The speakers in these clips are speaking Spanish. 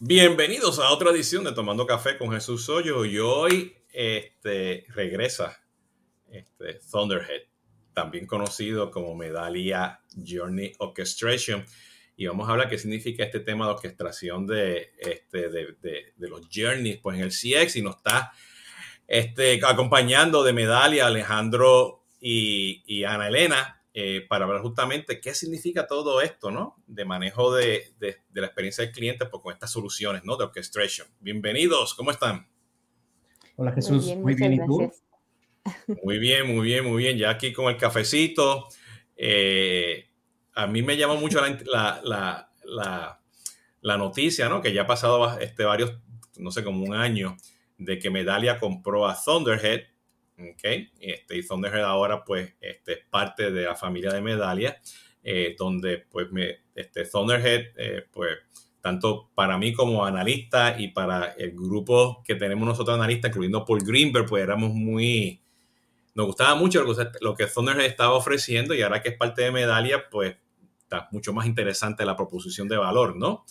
Bienvenidos a otra edición de Tomando Café con Jesús Soyo y hoy este, regresa este, Thunderhead, también conocido como Medallia Journey Orchestration. Y vamos a hablar qué significa este tema de orquestación de, este, los journeys pues, en el CX y nos está este, acompañando de Medallia Alejandro y Ana Elena. Eh, para ver justamente qué significa todo esto, ¿no? De manejo de, de, la experiencia del cliente pues, con estas soluciones, ¿no? De orchestration. Bienvenidos, ¿cómo están? Hola Jesús, muy bien, ¿y tú? Muy bien, muy bien, muy bien. Ya aquí con el cafecito. Eh, a mí me llama mucho la, la, la, la, noticia, ¿no? Que ya ha pasado este, varios, no sé, como un año, de que Medalia compró a Thunderhead Okay. Este, y Thunderhead ahora pues este, es parte de la familia de Medalia, eh, donde pues me, este, Thunderhead eh, pues tanto para mí como analista y para el grupo que tenemos nosotros analistas, incluyendo Paul Greenberg, pues éramos muy, nos gustaba mucho lo que, lo que Thunderhead estaba ofreciendo y ahora que es parte de Medalia, pues está mucho más interesante la proposición de valor, ¿no?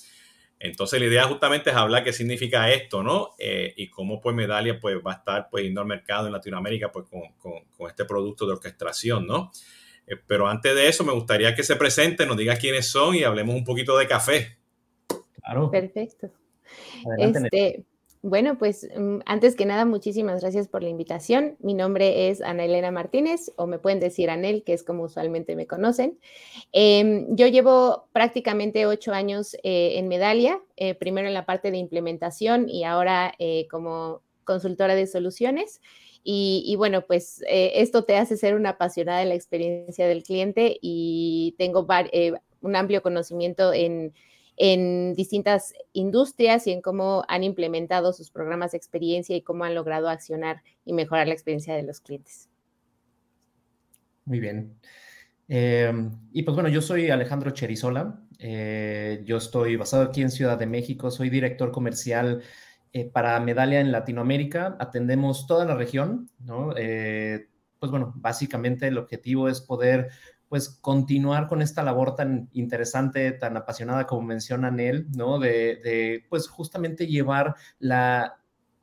Entonces la idea justamente es hablar qué significa esto, ¿no? Eh, y cómo pues Medalia pues va a estar pues yendo al mercado en Latinoamérica pues con, con, este producto de orquestación, ¿no? Eh, pero antes de eso me gustaría que se presenten, nos diga quiénes son y hablemos un poquito de café. Claro. Perfecto. este, bueno, pues mm, antes que nada, muchísimas gracias por la invitación. Mi nombre es Ana Elena Martínez, o me pueden decir Anel, que es como usualmente me conocen. Em, yo llevo prácticamente ocho años eh, en Medalia, eh, primero en la parte de implementación y ahora eh, como consultora de soluciones. Y, y bueno, pues esto te hace ser una apasionada de la experiencia del cliente y tengo un amplio conocimiento en en distintas industrias y en cómo han implementado sus programas de experiencia y cómo han logrado accionar y mejorar la experiencia de los clientes. Muy bien. Em, y pues bueno, yo soy Alejandro Cherizola. Eh, yo estoy basado aquí en Ciudad de México. Soy director comercial eh, para Medalia en Latinoamérica. Atendemos toda la región, ¿no? Eh, pues bueno, básicamente el objetivo es poder pues continuar con esta labor tan interesante, tan apasionada como mencionan él, ¿no? De, pues justamente llevar la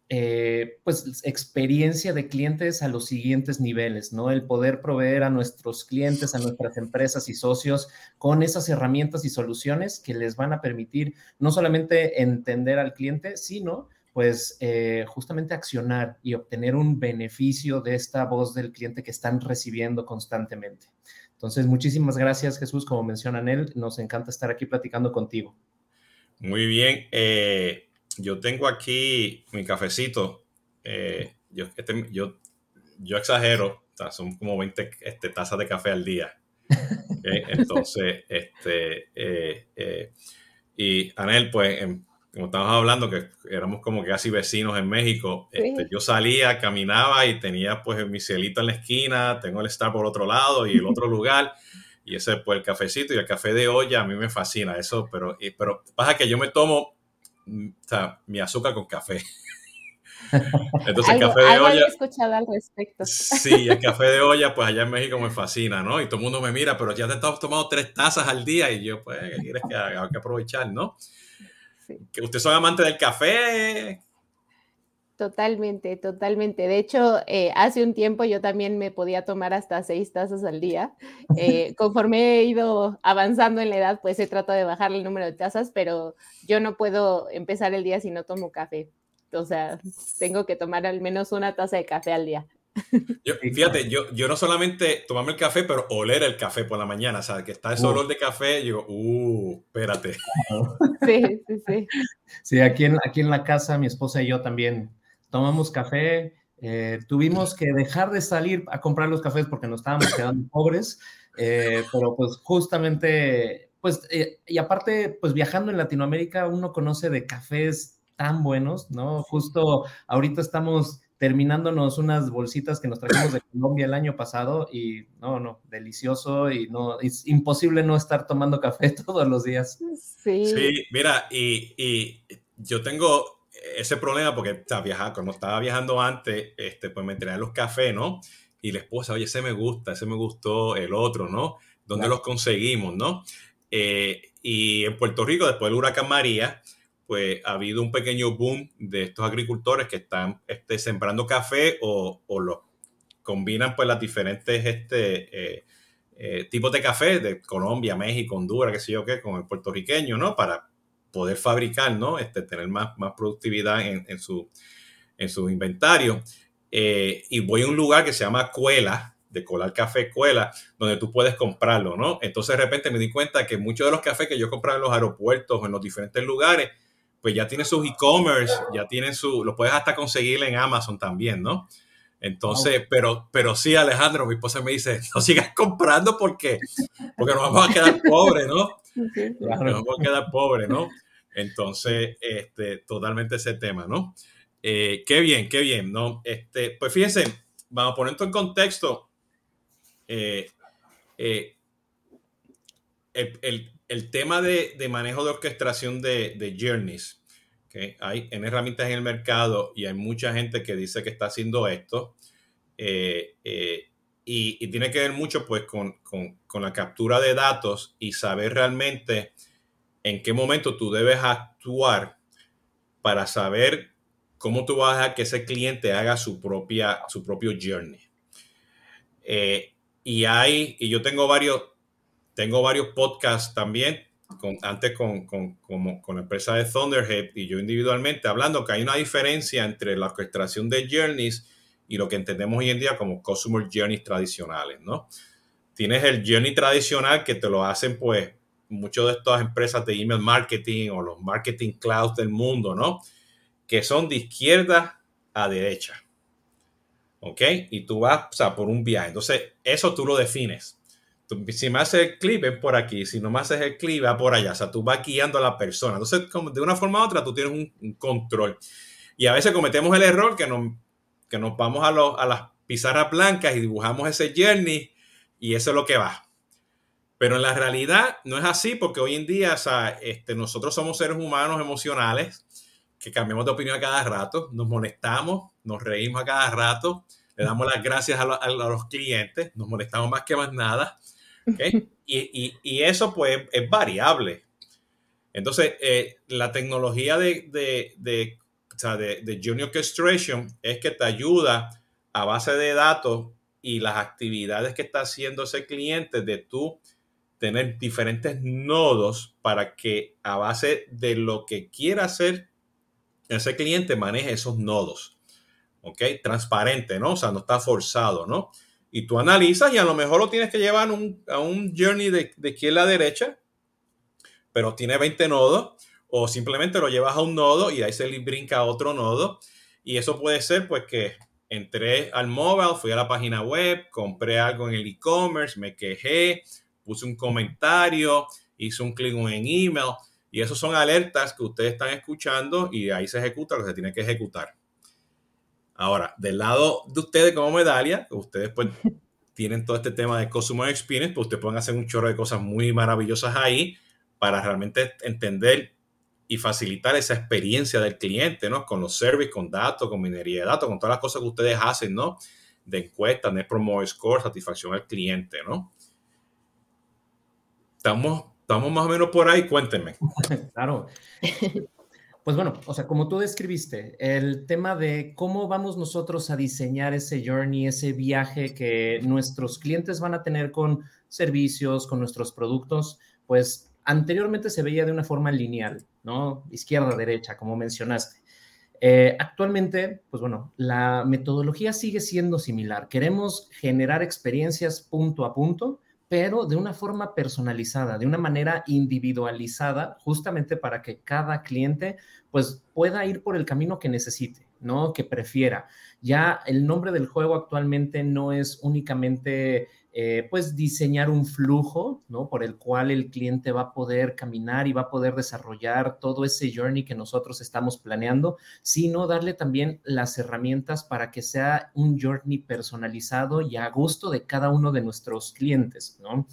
eh, pues experiencia de clientes a los siguientes niveles, ¿no? El poder proveer a nuestros clientes, a nuestras empresas y socios con esas herramientas y soluciones que les van a permitir no solamente entender al cliente, sino pues eh, justamente accionar y obtener un beneficio de esta voz del cliente que están recibiendo constantemente. Entonces, muchísimas gracias, Jesús. Como mencionan él, nos encanta estar aquí platicando contigo. Muy bien. Eh, yo tengo aquí mi cafecito. Eh, yo, este, yo, yo, exagero, son como 20 este, tazas de café al día. Entonces, este, eh, y Anel, pues, em, como estábamos hablando, que éramos como que casi vecinos en México, este, yo salía, caminaba y tenía pues mi cielito en la esquina, tengo el Star por otro lado y el otro lugar, y ese pues el cafecito y el café de olla a mí me fascina eso, pero, pero pasa que yo me tomo mm, o sea, mi azúcar con café. Entonces el café de olla... escuchado al respecto. Sí, el café de olla pues allá en México me fascina, ¿no? Y todo el mundo me mira, pero ya te estás tomando tres tazas al día y yo pues, ¿qué quieres que haga? Hay que aprovechar, ¿no? Que usted son amante del café. Totalmente, totalmente. De hecho, eh, hace un tiempo yo también me podía tomar hasta seis tazas al día. Eh, conforme he ido avanzando en la edad, pues he tratado de bajar el número de tazas, pero yo no puedo empezar el día si no tomo café. O sea, tengo que tomar al menos una taza de café al día. Yo, fíjate, yo, yo no solamente tomarme el café, pero oler el café por la mañana, ¿sabes? Que está ese olor de café, y digo, uh, espérate. Sí, sí, sí. Sí, aquí en, aquí en la casa mi esposa y yo también tomamos café. Eh, tuvimos que dejar de salir a comprar los cafés porque nos estábamos quedando pobres, eh, pero pues justamente, pues, eh, y aparte, pues viajando en Latinoamérica uno conoce de cafés tan buenos, ¿no? Justo ahorita estamos terminándonos unas bolsitas que nos trajimos de Colombia el año pasado y no, no, delicioso y no, es imposible no estar tomando café todos los días. Sí. Sí, mira, y, y yo tengo ese problema porque está viajando, como estaba viajando antes, este, pues me enteré los cafés, ¿no? Y la esposa, oye, ese me gusta, ese me gustó, el otro, ¿no? ¿Dónde los conseguimos, no? Eh, y en Puerto Rico, después del huracán María, pues ha habido un pequeño boom de estos agricultores que están este, sembrando café o, o lo combinan pues las diferentes este, eh, eh, tipos de café de Colombia, México, Honduras, qué sé yo qué, con el puertorriqueño, ¿no? Para poder fabricar, ¿no? Este, tener más, más productividad en, su, en su inventario. Eh, y voy a un lugar que se llama Cuela, de colar café Cuela, donde tú puedes comprarlo, ¿no? Entonces de repente me di cuenta que muchos de los cafés que yo compraba en los aeropuertos o en los diferentes lugares, pues ya tiene sus e-commerce, ya tienen su, lo puedes hasta conseguir en Amazon también, ¿no? Entonces, pero, pero sí, Alejandro, mi esposa me dice, no sigas comprando porque, porque nos vamos a quedar pobres, ¿no? Nos vamos a quedar pobres, ¿no? Entonces, este, totalmente ese tema, ¿no? Eh, qué bien, qué bien, ¿no? Este, pues fíjense, vamos a poner esto en contexto. Eh, eh, el, el tema de, de, manejo de orquestación de, de journeys, que hay en herramientas en el mercado y hay mucha gente que dice que está haciendo esto. Eh, eh, y, tiene que ver mucho pues con, con, con, la captura de datos y saber realmente en qué momento tú debes actuar para saber cómo tú vas a que ese cliente haga su, propia, su propio journey. Eh, y hay, y yo tengo varios, tengo varios podcasts también, con, antes con, con, con, la empresa de Thunderhead y yo individualmente, hablando que hay una diferencia entre la orquestación de journeys y lo que entendemos hoy en día como customer journeys tradicionales, ¿no? Tienes el journey tradicional que te lo hacen, pues, muchas de estas empresas de email marketing o los marketing clouds del mundo, ¿no? Que son de izquierda a derecha. ¿Ok? Y tú vas, o sea, por un viaje. Entonces, eso tú lo defines si me haces el clip es por aquí, si no me haces el clip va por allá, o sea, tú vas guiando a la persona. Entonces, como de una forma u otra, tú tienes un, control. Y a veces cometemos el error que nos, que nos vamos a, a las pizarras blancas y dibujamos ese journey y eso es lo que va. Pero en la realidad no es así porque hoy en día, o sea, este, nosotros somos seres humanos emocionales que cambiamos de opinión a cada rato, nos molestamos, nos reímos a cada rato, le damos las gracias a, a los clientes, nos molestamos más que más nada y, eso pues es variable. Entonces, eh, la tecnología de, de, de, de, de Junior Orchestration es que te ayuda a base de datos y las actividades que está haciendo ese cliente de tú tener diferentes nodos para que a base de lo que quiera hacer ese cliente maneje esos nodos. ¿Ok? Transparente, ¿no? O sea, no está forzado, ¿no? Y tú analizas y a lo mejor lo tienes que llevar a un journey de, de izquierda a derecha, pero tiene 20 nodos, o simplemente lo llevas a un nodo y ahí se le brinca a otro nodo. Y eso puede ser pues que entré al mobile, fui a la página web, compré algo en el e-commerce, me quejé, puse un comentario, hice un clic en email. Y esos son alertas que ustedes están escuchando y ahí se ejecuta lo que se tiene que ejecutar. Ahora, del lado de ustedes como medalla, ustedes pues tienen todo este tema de Customer Experience, pues ustedes pueden hacer un chorro de cosas muy maravillosas ahí para realmente entender y facilitar esa experiencia del cliente, ¿no? Con los services, con datos, con minería de datos, con todas las cosas que ustedes hacen, ¿no? De encuestas, Net Promoter Score, satisfacción al cliente, ¿no? Estamos, estamos más o menos por ahí, cuéntenme. Claro. Pues bueno, o sea, como tú describiste, el tema de cómo vamos nosotros a diseñar ese journey, ese viaje que nuestros clientes van a tener con servicios, con nuestros productos, pues anteriormente se veía de una forma lineal, ¿no? Izquierda, derecha, como mencionaste. Eh, actualmente, pues bueno, la metodología sigue siendo similar. Queremos generar experiencias punto a punto, pero de una forma personalizada, de una manera individualizada, justamente para que cada cliente pues pueda ir por el camino que necesite, ¿no? Que prefiera. Ya el nombre del juego actualmente no es únicamente eh, pues diseñar un flujo, ¿no? Por el cual el cliente va a poder caminar y va a poder desarrollar todo ese journey que nosotros estamos planeando, sino darle también las herramientas para que sea un journey personalizado y a gusto de cada uno de nuestros clientes, ¿no?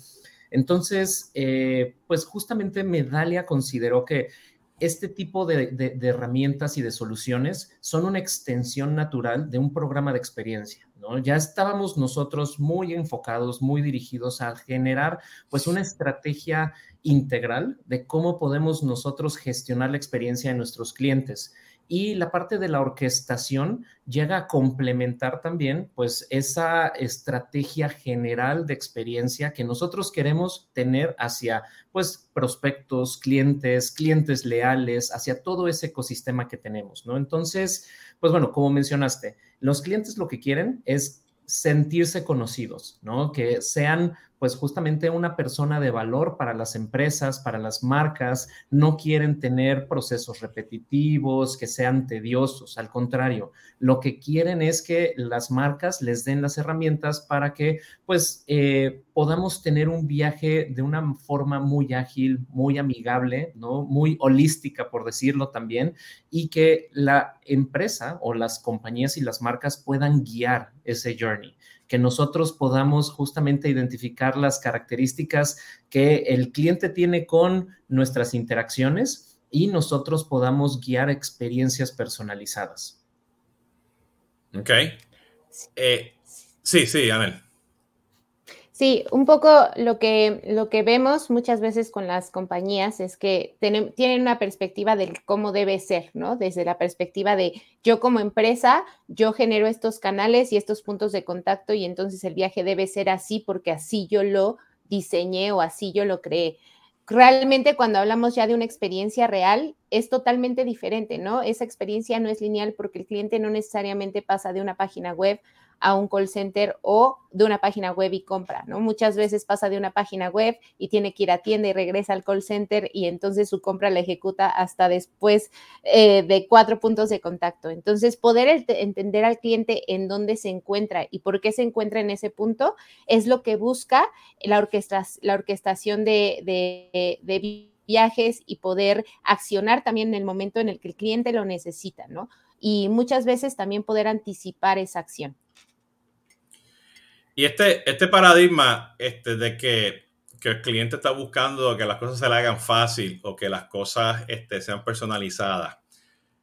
Entonces, eh, pues justamente Medalia consideró que este tipo de, herramientas y de soluciones son una extensión natural de un programa de experiencia. ¿no? Ya estábamos nosotros muy enfocados, muy dirigidos a generar pues una estrategia integral de cómo podemos nosotros gestionar la experiencia de nuestros clientes y la parte de la orquestación llega a complementar también pues esa estrategia general de experiencia que nosotros queremos tener hacia pues prospectos, clientes, clientes leales, hacia todo ese ecosistema que tenemos, ¿no? Entonces, pues bueno, como mencionaste, los clientes lo que quieren es sentirse conocidos, ¿no? Que sean pues justamente una persona de valor para las empresas, para las marcas, no quieren tener procesos repetitivos, que sean tediosos, al contrario, lo que quieren es que las marcas les den las herramientas para que pues eh, podamos tener un viaje de una forma muy ágil, muy amigable, ¿no? Muy holística, por decirlo también, y que la empresa o las compañías y las marcas puedan guiar ese journey que nosotros podamos justamente identificar las características que el cliente tiene con nuestras interacciones y nosotros podamos guiar experiencias personalizadas. Ok. Eh, sí, sí, Anel. Sí, un poco lo que, lo que vemos muchas veces con las compañías es que tienen una perspectiva de cómo debe ser, ¿no? Desde la perspectiva de yo como empresa, yo genero estos canales y estos puntos de contacto y entonces el viaje debe ser así porque así yo lo diseñé o así yo lo creé. Realmente cuando hablamos ya de una experiencia real, es totalmente diferente, ¿no? Esa experiencia no es lineal porque el cliente no necesariamente pasa de una página web a un call center o de una página web y compra, ¿no? Muchas veces pasa de una página web y tiene que ir a tienda y regresa al call center y entonces su compra la ejecuta hasta después eh, de cuatro puntos de contacto. Entonces, poder entender al cliente en dónde se encuentra y por qué se encuentra en ese punto es lo que busca la, la orquestación de, de viajes y poder accionar también en el momento en el que el cliente lo necesita, ¿no? Y muchas veces también poder anticipar esa acción. Y este, este paradigma este, de que, el cliente está buscando que las cosas se le hagan fácil o que las cosas este, sean personalizadas,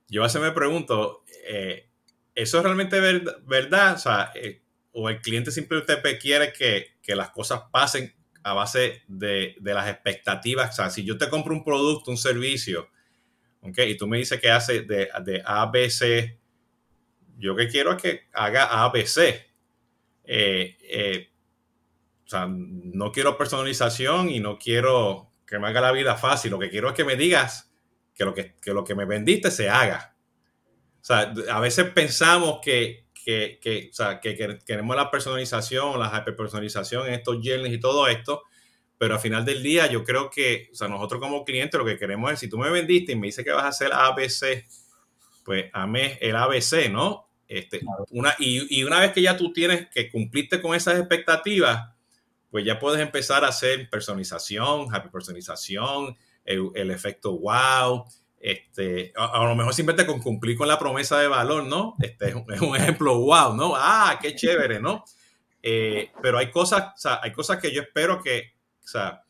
yo a veces me pregunto, eh, ¿eso es realmente verdad? O sea, eh, o el cliente simplemente quiere que, las cosas pasen a base de, las expectativas. O sea, si yo te compro un producto, un servicio, ¿okay? y tú me dices que hace de, de A, B, C, yo que quiero es que haga A, B, C. Eh, eh, o sea, no quiero personalización y no quiero que me haga la vida fácil. Lo que quiero es que me digas que lo que, lo que me vendiste se haga. O sea, a veces pensamos que, que, que, o sea, que, queremos la personalización, la hyperpersonalización en estos journeys y todo esto, pero al final del día yo creo que, o sea, nosotros como clientes lo que queremos es, si tú me vendiste y me dices que vas a hacer ABC, pues amé el ABC, ¿no? Este, una, y, una vez que ya tú tienes que cumpliste con esas expectativas, pues ya puedes empezar a hacer personalización, happy personalización, el, efecto wow. Este, a, lo mejor simplemente con cumplir con la promesa de valor, ¿no? Este es un, ejemplo wow, ¿no? Ah, qué chévere, ¿no? Eh, pero hay cosas, hay cosas que yo espero que, o sea,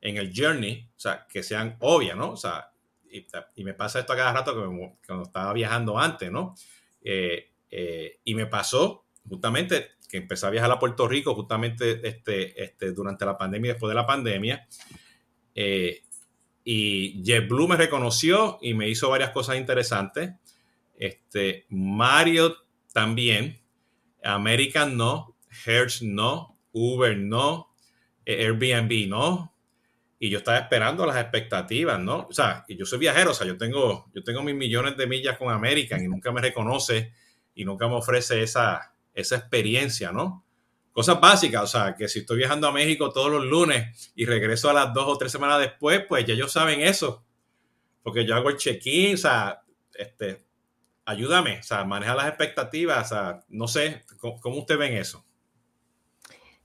en el journey, o sea, que sean obvias, ¿no? O sea, y, me pasa esto a cada rato que cuando estaba viajando antes, ¿no? Eh, eh, y me pasó justamente que empecé a viajar a Puerto Rico justamente este, este, durante la pandemia después de la pandemia. Eh, y JetBlue me reconoció y me hizo varias cosas interesantes. Este, Mario también, American no, Hertz no, Uber no, Airbnb no. Y yo estaba esperando las expectativas, ¿no? O sea, yo soy viajero, o sea, yo tengo, yo tengo mis millones de millas con American y nunca me reconoce y nunca me ofrece esa, esa experiencia, ¿no? Cosas básicas, o sea, que si estoy viajando a México todos los lunes y regreso a las dos o tres semanas después, pues ya ellos saben eso, porque yo hago el check-in, o sea, este, ayúdame, o sea, maneja las expectativas, o sea, no sé, ¿cómo, cómo usted ven eso?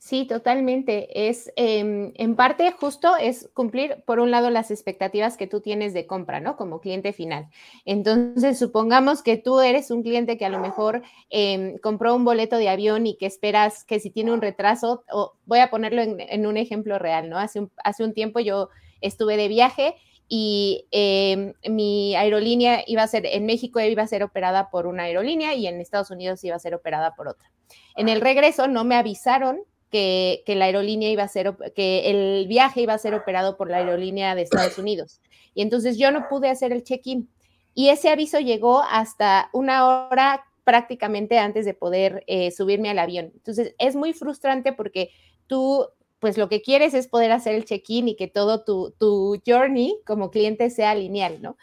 Sí, totalmente. Es em, en parte justo es cumplir, por un lado, las expectativas que tú tienes de compra, ¿no? Como cliente final. Entonces, supongamos que tú eres un cliente que a lo mejor em, compró un boleto de avión y que esperas que si tiene un retraso, o voy a ponerlo en, un ejemplo real, ¿no? Hace un, hace un tiempo yo estuve de viaje y em, mi aerolínea iba a ser, en México iba a ser operada por una aerolínea y en Estados Unidos iba a ser operada por otra. En el regreso no me avisaron que, la aerolínea iba a ser, que el viaje iba a ser operado por la aerolínea de Estados Unidos. Y entonces yo no pude hacer el check-in. Y ese aviso llegó hasta una hora prácticamente antes de poder eh, subirme al avión. Entonces es muy frustrante porque tú pues lo que quieres es poder hacer el check-in y que todo tu, tu, journey como cliente sea lineal, ¿no?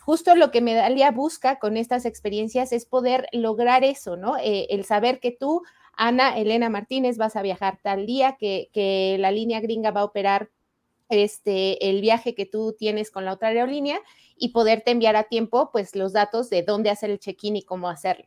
Justo lo que Medalia busca con estas experiencias es poder lograr eso, ¿no? Eh, el saber que tú Ana Elena Martínez, vas a viajar tal día, que, la línea gringa va a operar este, el viaje que tú tienes con la otra aerolínea y poderte enviar a tiempo pues los datos de dónde hacer el check-in y cómo hacerlo.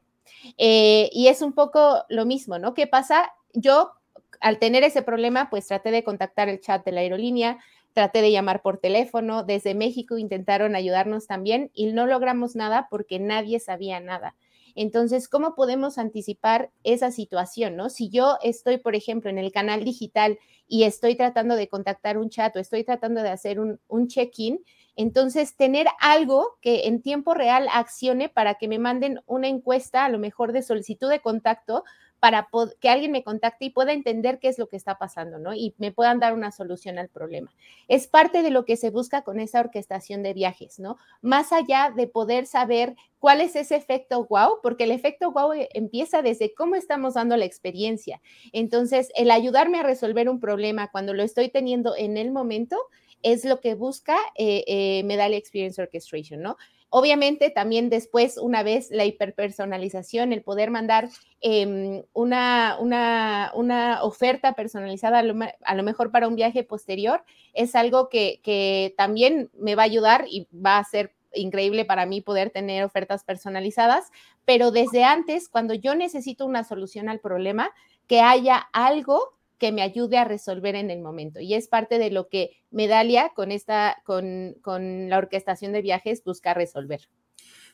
Eh, y es un poco lo mismo, ¿no? ¿Qué pasa? Yo, al tener ese problema, pues traté de contactar el chat de la aerolínea, traté de llamar por teléfono, desde México intentaron ayudarnos también y no logramos nada porque nadie sabía nada. Entonces, ¿cómo podemos anticipar esa situación? ¿no? Si yo estoy, por ejemplo, en el canal digital y estoy tratando de contactar un chat o estoy tratando de hacer un, un check-in, entonces tener algo que en tiempo real accione para que me manden una encuesta, a lo mejor de solicitud de contacto, para que alguien me contacte y pueda entender qué es lo que está pasando, ¿no? Y me puedan dar una solución al problema. Es parte de lo que se busca con esa orquestación de viajes, ¿no? Más allá de poder saber cuál es ese efecto wow, porque el efecto wow eh, empieza desde cómo estamos dando la experiencia. Entonces, el ayudarme a resolver un problema cuando lo estoy teniendo en el momento es lo que busca eh, eh, Experience Orchestration, ¿no? Obviamente también después, una vez la hiperpersonalización, el poder mandar em, una, una, oferta personalizada a lo, mejor para un viaje posterior, es algo que, que también me va a ayudar y va a ser increíble para mí poder tener ofertas personalizadas, pero desde antes, cuando yo necesito una solución al problema, que haya algo que me ayude a resolver en el momento. Y es parte de lo que Medalia con esta, con, con la orquestación de viajes busca resolver.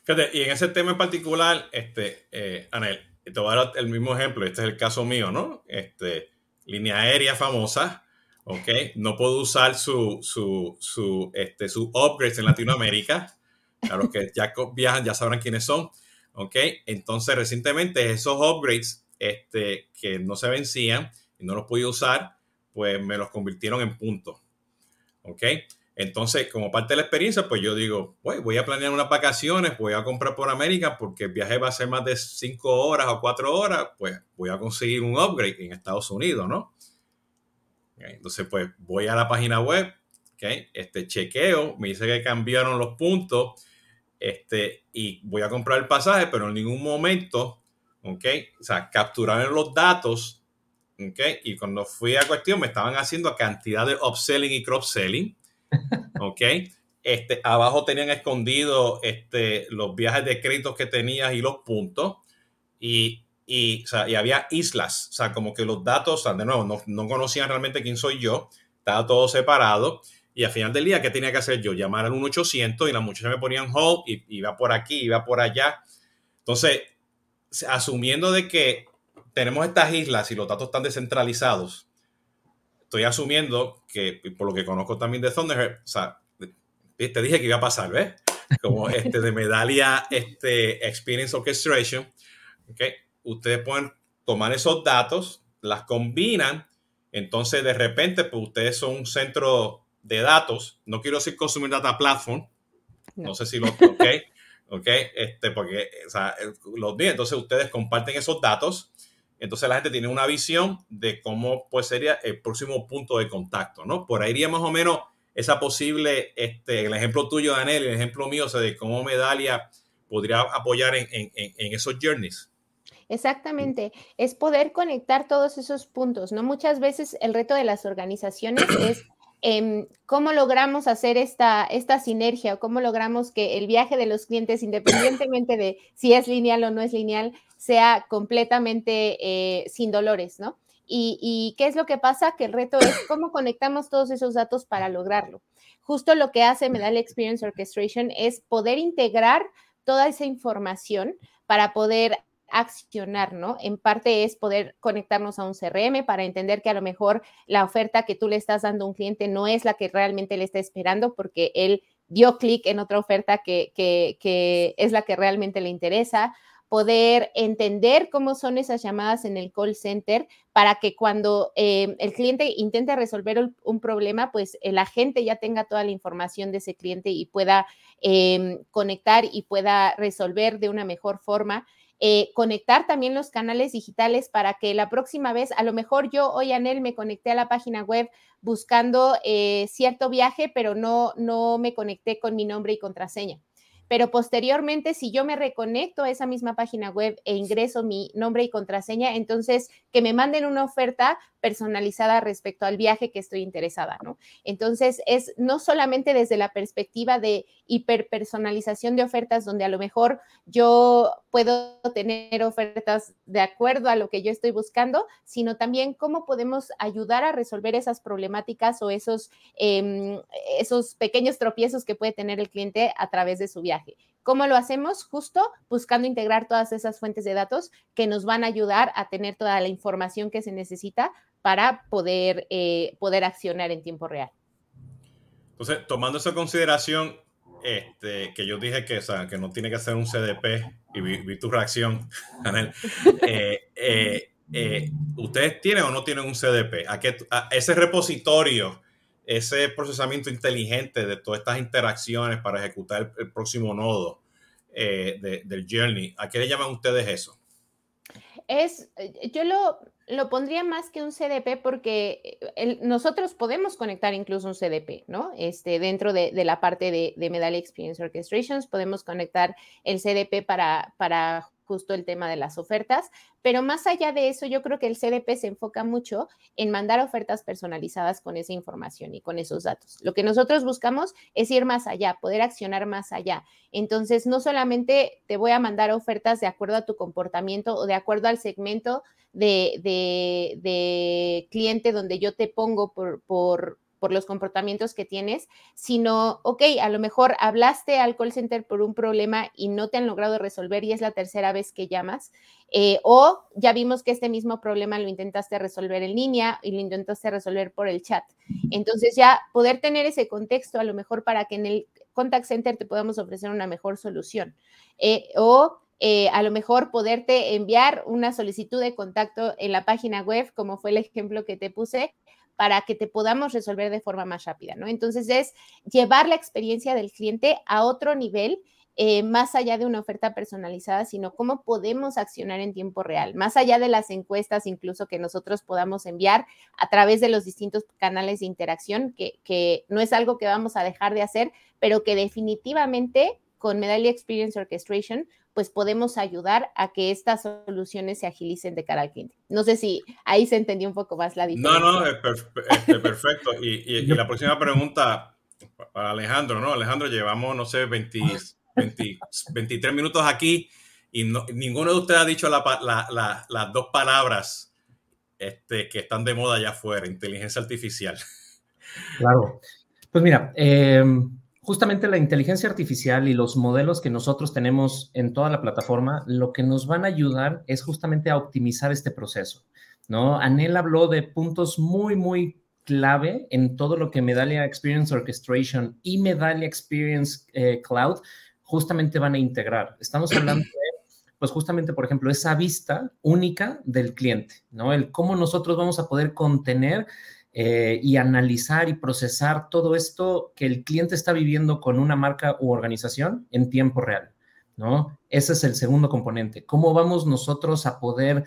Fíjate, y en ese tema en particular, este, eh, Anel, te voy a dar el mismo ejemplo, este es el caso mío, ¿no? Este, línea aérea famosa, ¿ok? No puedo usar su, su, su, este, su upgrades en Latinoamérica. Claro que ya viajan, ya sabrán quiénes son, ¿ok? Entonces, recientemente esos upgrades este, que no se vencían, y no los podía usar, pues me los convirtieron en puntos. ¿Ok? Entonces, como parte de la experiencia, pues yo digo, voy a planear unas vacaciones, voy a comprar por América porque el viaje va a ser más de 5 horas o 4 horas, pues voy a conseguir un upgrade en Estados Unidos, ¿no? entonces, pues voy a la página web, ¿okay? este chequeo, me dice que cambiaron los puntos, este, y voy a comprar el pasaje, pero en ningún momento, ¿ok? O sea, capturaron los datos ¿ok? Y cuando fui a cuestión me estaban haciendo cantidad de upselling y cross-selling, ¿ok? Este, abajo tenían escondido este, los viajes de créditos que tenías y los puntos. Y, y, o sea, y había islas, o sea, como que los datos, o sea, de nuevo, no, no, conocían realmente quién soy yo, estaba todo separado. Y al final del día, ¿qué tenía que hacer yo? Llamar al 1800 y las muchachas me ponían hold y iba por aquí, iba por allá. Entonces, asumiendo de que tenemos estas islas y los datos están descentralizados, estoy asumiendo que, por lo que conozco también de Thunderhead, o sea, te dije que iba a pasar, ¿ves? Como este de medalla este, Experience Orchestration, ¿ok? Ustedes pueden tomar esos datos, las combinan, entonces de repente, pues ustedes son un centro de datos, no quiero decir consumir data platform, no, sé si lo, ok, ok, este, porque, o sea, los entonces ustedes comparten esos datos, entonces la gente tiene una visión de cómo pues, sería el próximo punto de contacto, ¿no? Por ahí iría más o menos esa posible, este, el ejemplo tuyo, Daniel, el ejemplo mío, o sea, de cómo Medalia podría apoyar en, esos journeys. Exactamente, es poder conectar todos esos puntos, ¿no? Muchas veces el reto de las organizaciones es em, cómo logramos hacer esta, esta sinergia o cómo logramos que el viaje de los clientes, independientemente de si es lineal o no es lineal, sea completamente eh, sin dolores, ¿no? Y, qué es lo que pasa? Que el reto es cómo conectamos todos esos datos para lograrlo. Justo lo que hace Medal Experience Orchestration es poder integrar toda esa información para poder accionar, ¿no? En parte es poder conectarnos a un CRM para entender que a lo mejor la oferta que tú le estás dando a un cliente no es la que realmente le está esperando porque él dio clic en otra oferta que, que, es la que realmente le interesa, poder entender cómo son esas llamadas en el call center para que cuando eh, el cliente intente resolver un problema, pues el agente ya tenga toda la información de ese cliente y pueda em, conectar y pueda resolver de una mejor forma. Eh, conectar también los canales digitales para que la próxima vez, a lo mejor yo hoy, Anel, me conecté a la página web buscando eh, cierto viaje, pero no, no me conecté con mi nombre y contraseña pero posteriormente si yo me reconecto a esa misma página web e ingreso mi nombre y contraseña, entonces que me manden una oferta personalizada respecto al viaje que estoy interesada, ¿no? Entonces es no solamente desde la perspectiva de hiperpersonalización de ofertas donde a lo mejor yo puedo tener ofertas de acuerdo a lo que yo estoy buscando, sino también cómo podemos ayudar a resolver esas problemáticas o esos, em, esos pequeños tropiezos que puede tener el cliente a través de su viaje. ¿Cómo lo hacemos? Justo buscando integrar todas esas fuentes de datos que nos van a ayudar a tener toda la información que se necesita para poder, eh, poder accionar en tiempo real. Entonces, tomando esa consideración, este, que yo dije que, que no tiene que ser un CDP, y vi, tu reacción, Anel, eh, eh, ¿ustedes tienen o no tienen un CDP? ¿A, qué, ese repositorio, ese procesamiento inteligente de todas estas interacciones para ejecutar el, próximo nodo del journey, ¿a qué le llaman ustedes eso? Es, yo lo, lo pondría más que un CDP porque eh, nosotros podemos conectar incluso un CDP, ¿no? Este, dentro de, la parte de, de Experience Orchestrations podemos conectar el CDP para, para justo el tema de las ofertas, pero más allá de eso, yo creo que el CDP se enfoca mucho en mandar ofertas personalizadas con esa información y con esos datos. Lo que nosotros buscamos es ir más allá, poder accionar más allá. Entonces, no solamente te voy a mandar ofertas de acuerdo a tu comportamiento o de acuerdo al segmento de, cliente donde yo te pongo por, por por los comportamientos que tienes, sino, ok, a lo mejor hablaste al call center por un problema y no te han logrado resolver y es la tercera vez que llamas, eh, o ya vimos que este mismo problema lo intentaste resolver en línea y lo intentaste resolver por el chat. Entonces ya poder tener ese contexto a lo mejor para que en el contact center te podamos ofrecer una mejor solución. Eh, o eh, a lo mejor poderte enviar una solicitud de contacto en la página web, como fue el ejemplo que te puse, para que te podamos resolver de forma más rápida, ¿no? Entonces es llevar la experiencia del cliente a otro nivel. Eh, más allá de una oferta personalizada, sino cómo podemos accionar en tiempo real, más allá de las encuestas incluso que nosotros podamos enviar a través de los distintos canales de interacción, que, que no es algo que vamos a dejar de hacer, pero que definitivamente con Medallia Experience Orchestration, pues podemos ayudar a que estas soluciones se agilicen de cara al cliente. No sé si ahí se entendió un poco más la diferencia. No, no, es este, perfecto. y, la próxima pregunta para Alejandro, ¿no? Alejandro, llevamos, no sé, 23 minutos aquí y ninguno de ustedes ha dicho las dos palabras este, que están de moda allá afuera, inteligencia artificial. Claro. Pues mira, eh, justamente la inteligencia artificial y los modelos que nosotros tenemos en toda la plataforma, lo que nos van a ayudar es justamente a optimizar este proceso, ¿no? Anel habló de puntos muy, muy clave en todo lo que Medallia Experience Orchestration y Medallia Experience eh, Cloud justamente van a integrar. Estamos hablando de, pues justamente, por ejemplo, esa vista única del cliente, ¿no? El cómo nosotros vamos a poder contener eh, y analizar y procesar todo esto que el cliente está viviendo con una marca u organización en tiempo real, ¿no? Ese es el segundo componente. ¿Cómo vamos nosotros a poder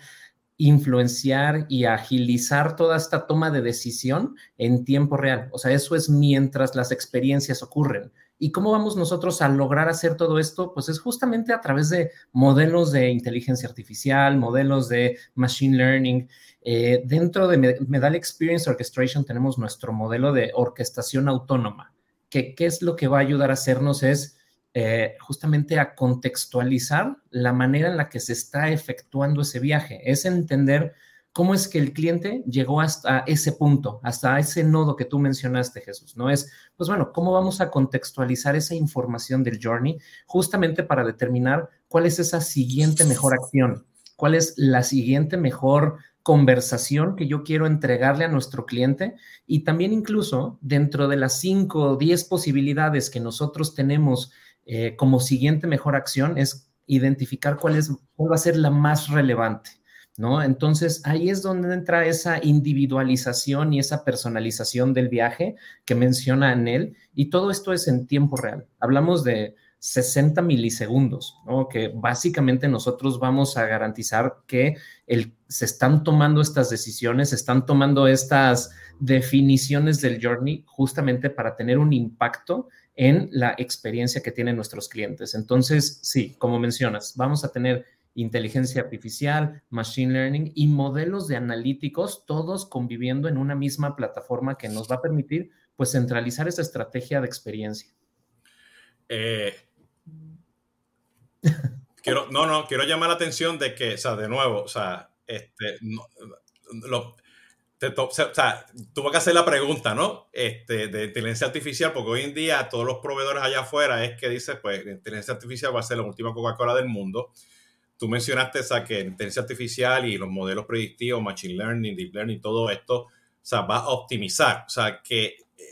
influenciar y agilizar toda esta toma de decisión en tiempo real? O sea, eso es mientras las experiencias ocurren. ¿Y cómo vamos nosotros a lograr hacer todo esto? Pues es justamente a través de modelos de inteligencia artificial, modelos de machine learning. Eh, dentro de Medal Experience Orchestration tenemos nuestro modelo de orquestación autónoma, que qué es lo que va a ayudar a hacernos es eh, justamente a contextualizar la manera en la que se está efectuando ese viaje, es entender cómo es que el cliente llegó hasta ese punto, hasta ese nodo que tú mencionaste, Jesús. No es, pues bueno, cómo vamos a contextualizar esa información del journey justamente para determinar cuál es esa siguiente mejor acción, cuál es la siguiente mejor conversación que yo quiero entregarle a nuestro cliente y también incluso dentro de las 5 o 10 posibilidades que nosotros tenemos eh, como siguiente mejor acción es identificar cuál, es, cuál va a ser la más relevante. ¿No? Entonces ahí es donde entra esa individualización y esa personalización del viaje que menciona en él y todo esto es en tiempo real. Hablamos de 60 milisegundos, que básicamente nosotros vamos a garantizar que se están tomando estas decisiones, se están tomando estas definiciones del journey justamente para tener un impacto en la experiencia que tienen nuestros clientes. Entonces, sí, como mencionas, vamos a tener inteligencia artificial, machine learning y modelos de analíticos, todos conviviendo en una misma plataforma que nos va a permitir, pues, centralizar esa estrategia de experiencia. Eh, quiero, no, no, quiero llamar la atención de que, o sea, de nuevo, o sea, este, lo, o sea, tuve que hacer la pregunta, ¿no? Este, de inteligencia artificial, porque hoy en día todos los proveedores allá afuera es que dice, pues, la inteligencia artificial va a ser la última Coca-Cola del mundo. Tú mencionaste, o sea, que inteligencia artificial y los modelos predictivos, machine learning, deep learning, todo esto, o sea, va a optimizar. O sea, que eh,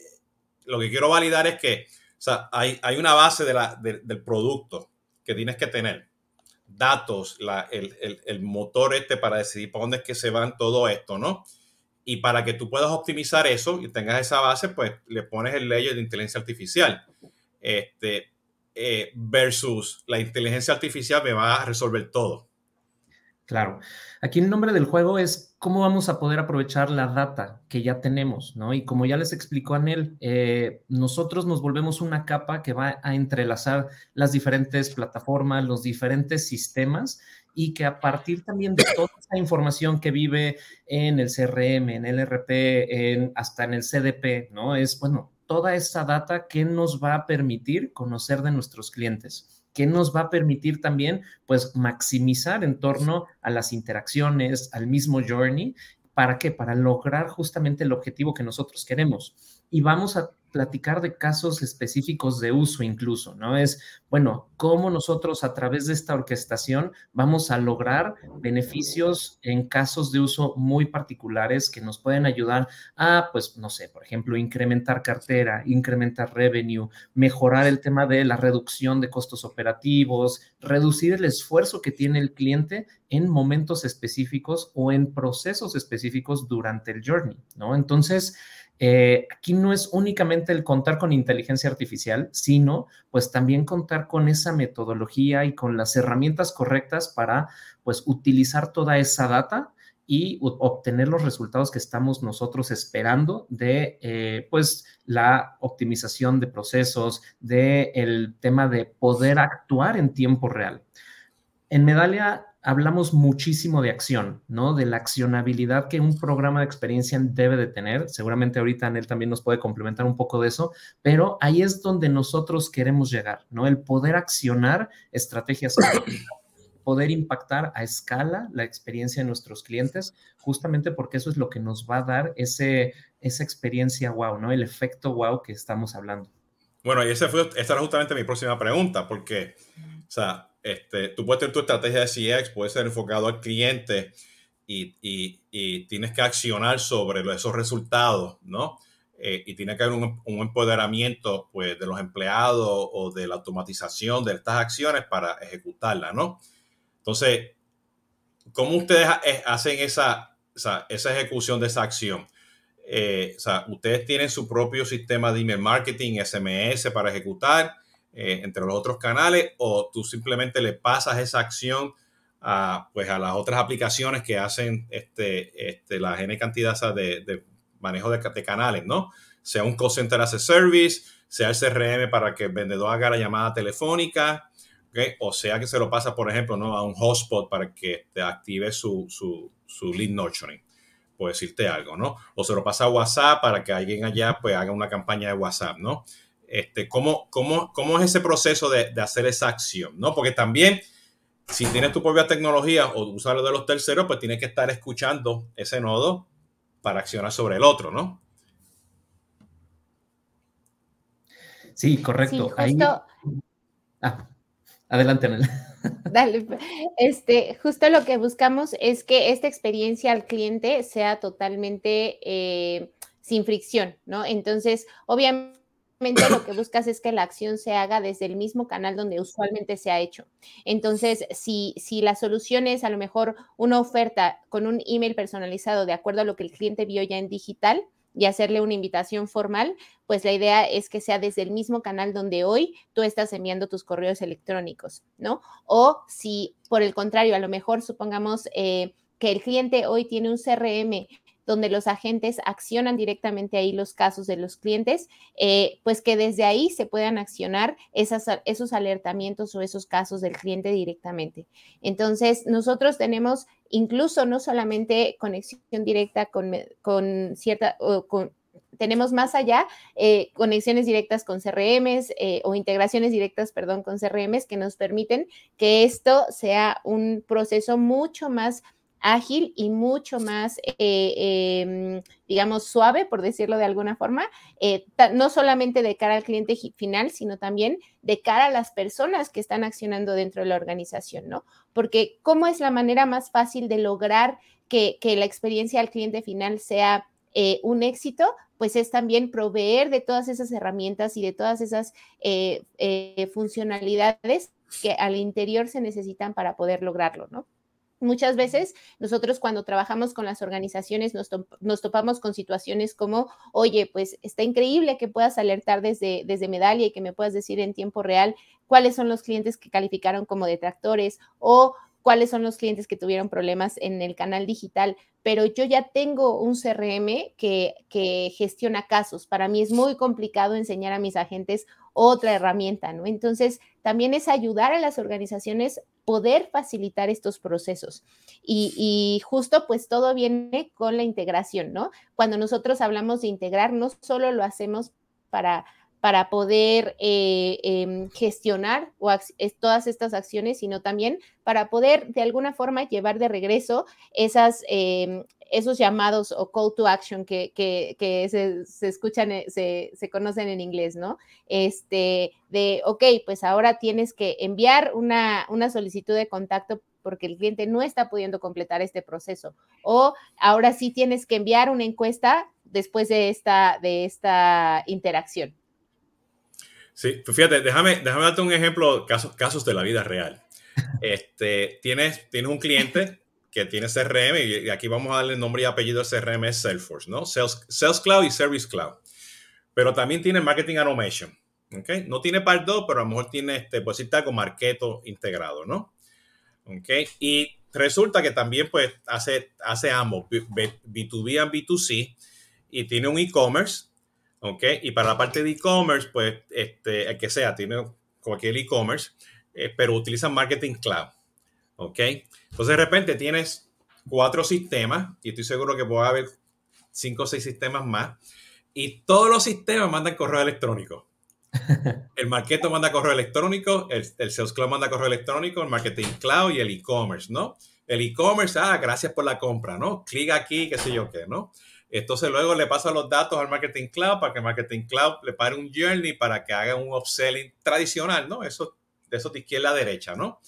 lo que quiero validar es que, o sea, hay, hay una base de la, del producto que tienes que tener. Datos, la, el, el, el, motor este para decidir para dónde es que se van todo esto, ¿no? Y para que tú puedas optimizar eso y tengas esa base, pues le pones el layer de inteligencia artificial. Este, eh, versus la inteligencia artificial me va a resolver todo. Claro. Aquí el nombre del juego es cómo vamos a poder aprovechar la data que ya tenemos, ¿no? Y como ya les explicó Anel, eh, nosotros nos volvemos una capa que va a entrelazar las diferentes plataformas, los diferentes sistemas y que a partir también de toda esa información que vive en el CRM, en el RP, en, hasta en el CDP, ¿no? Es, bueno, toda esa data que nos va a permitir conocer de nuestros clientes que nos va a permitir también, pues, maximizar en torno a las interacciones, al mismo journey. ¿Para qué? Para lograr justamente el objetivo que nosotros queremos. Y vamos a platicar de casos específicos de uso incluso, ¿no? Es, bueno, cómo nosotros a través de esta orquestación vamos a lograr beneficios en casos de uso muy particulares que nos pueden ayudar a, pues, no sé, por ejemplo, incrementar cartera, incrementar revenue, mejorar el tema de la reducción de costos operativos, reducir el esfuerzo que tiene el cliente en momentos específicos o en procesos específicos durante el journey, ¿no? Entonces, eh, aquí no es únicamente el contar con inteligencia artificial, sino pues también contar con esa metodología y con las herramientas correctas para pues utilizar toda esa data y obtener los resultados que estamos nosotros esperando de eh, pues la optimización de procesos, de el tema de poder actuar en tiempo real. En Medalia hablamos muchísimo de acción, ¿no? De la accionabilidad que un programa de experiencia debe de tener. Seguramente ahorita Anel también nos puede complementar un poco de eso, pero ahí es donde nosotros queremos llegar, ¿no? El poder accionar estrategias, poder impactar a escala la experiencia de nuestros clientes, justamente porque eso es lo que nos va a dar ese, esa experiencia wow, ¿no? El efecto wow que estamos hablando. Bueno, y ese fue, esa era justamente mi próxima pregunta, porque, o sea, este, tú puedes tener tu estrategia de CX, puede ser enfocado al cliente y, tienes que accionar sobre esos resultados, ¿no? Eh, y tiene que haber un, empoderamiento pues, de los empleados o de la automatización de estas acciones para ejecutarlas, ¿no? Entonces, ¿cómo ustedes hacen esa, ejecución de esa acción? Eh, ustedes tienen su propio sistema de email marketing, SMS para ejecutar eh, entre los otros canales o tú simplemente le pasas esa acción a, pues, a las otras aplicaciones que hacen este, este, la N cantidad de, manejo de, canales, ¿no? Sea un call center as a service, sea el CRM para que el vendedor haga la llamada telefónica, o sea que se lo pasa, por ejemplo, ¿no? a un hotspot para que te active su, su, su lead nurturing decirte algo, ¿no? O se lo pasa a WhatsApp para que alguien allá pues haga una campaña de WhatsApp, ¿no? Este, ¿cómo, cómo, cómo es ese proceso de, hacer esa acción? ¿no? Porque también, si tienes tu propia tecnología o usar de los terceros, pues tienes que estar escuchando ese nodo para accionar sobre el otro, ¿no? Sí, correcto. Ah, adelante, Anel. Dale, este, justo lo que buscamos es que esta experiencia al cliente sea totalmente eh, sin fricción, ¿no? Entonces, obviamente lo que buscas es que la acción se haga desde el mismo canal donde usualmente se ha hecho. Entonces, si, si la solución es a lo mejor una oferta con un email personalizado de acuerdo a lo que el cliente vio ya en digital, y hacerle una invitación formal, pues la idea es que sea desde el mismo canal donde hoy tú estás enviando tus correos electrónicos, ¿no? O si por el contrario, a lo mejor supongamos eh, que el cliente hoy tiene un CRM donde los agentes accionan directamente ahí los casos de los clientes, eh, pues que desde ahí se puedan accionar esos alertamientos o esos casos del cliente directamente. Entonces, nosotros tenemos incluso no solamente conexión directa con, con cierta, con, tenemos más allá eh, conexiones directas con CRMs eh, o integraciones directas, perdón, con CRMs que nos permiten que esto sea un proceso mucho más ágil y mucho más, eh, em, digamos, suave, por decirlo de alguna forma, eh, no solamente de cara al cliente final, sino también de cara a las personas que están accionando dentro de la organización, ¿no? Porque ¿cómo es la manera más fácil de lograr que, la experiencia al cliente final sea eh, un éxito? Pues es también proveer de todas esas herramientas y de todas esas funcionalidades que al interior se necesitan para poder lograrlo, ¿no? Muchas veces nosotros cuando trabajamos con las organizaciones nos, topamos con situaciones como, oye, pues está increíble que puedas alertar desde, desde Medalia y que me puedas decir en tiempo real cuáles son los clientes que calificaron como detractores o cuáles son los clientes que tuvieron problemas en el canal digital, pero yo ya tengo un CRM que, que, gestiona casos. Para mí es muy complicado enseñar a mis agentes otra herramienta, ¿no? Entonces, también es ayudar a las organizaciones poder facilitar estos procesos. Y, justo pues todo viene con la integración, ¿no? Cuando nosotros hablamos de integrar, no solo lo hacemos para para poder eh, em, gestionar todas estas acciones, sino también para poder de alguna forma llevar de regreso esas, em, esos llamados o call to action que, se, escuchan, eh, se, se, conocen en inglés, ¿no? Este, de, ok, pues ahora tienes que enviar una, una solicitud de contacto porque el cliente no está pudiendo completar este proceso. O ahora sí tienes que enviar una encuesta después de esta, de esta interacción. Sí, pues fíjate, déjame, déjame darte un ejemplo, casos, casos de la vida real. Este, tienes, tienes un cliente que tiene CRM y aquí vamos a darle nombre y apellido al CRM es Salesforce, ¿no? Sales, Sales Cloud y Service Cloud. Pero también tiene Marketing Automation, ¿ok? No tiene par 2, pero a lo mejor tiene, este, pues está con Marketo integrado, ¿no? ¿Ok? Y resulta que también pues hace, hace ambos, B2B y B2C, y tiene un e-commerce ¿ok? Y para la parte de e-commerce, pues, este, el que sea, tiene cualquier e-commerce, eh, pero utiliza Marketing Cloud, ¿ok? Entonces, de repente tienes cuatro sistemas, y estoy seguro que puede haber cinco o seis sistemas más, y todos los sistemas mandan correo electrónico. El Marketo manda correo electrónico, el, el Sales Cloud manda correo electrónico, el Marketing Cloud y el e-commerce, ¿no? El e-commerce, ah, gracias por la compra, ¿no? Clic aquí, qué sé yo qué, ¿no? Entonces luego le pasa los datos al Marketing Cloud para que Marketing Cloud le pare un journey para que haga un upselling tradicional, ¿no? Eso, de eso de izquierda a derecha, ¿no?